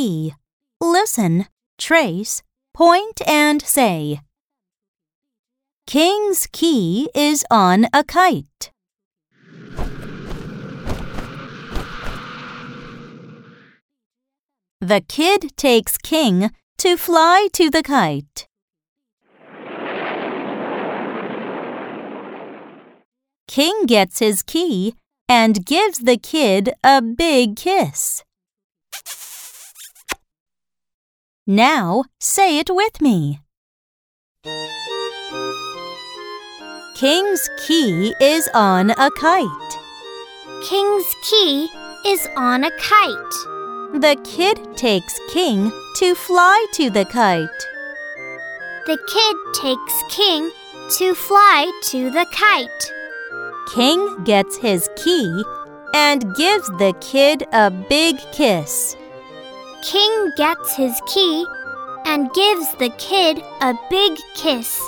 key. Listen, trace, point, and say. King's key is on a kite. The kid takes King to fly to the kite. King gets his key and gives the kid a big kiss. Now say it with me. King's key is on a kite. King's key is on a kite. The kid takes King to fly to the kite. The kid takes King to fly to the kite. King gets his key and gives the kid a big kiss. King gets his key and gives the kid a big kiss.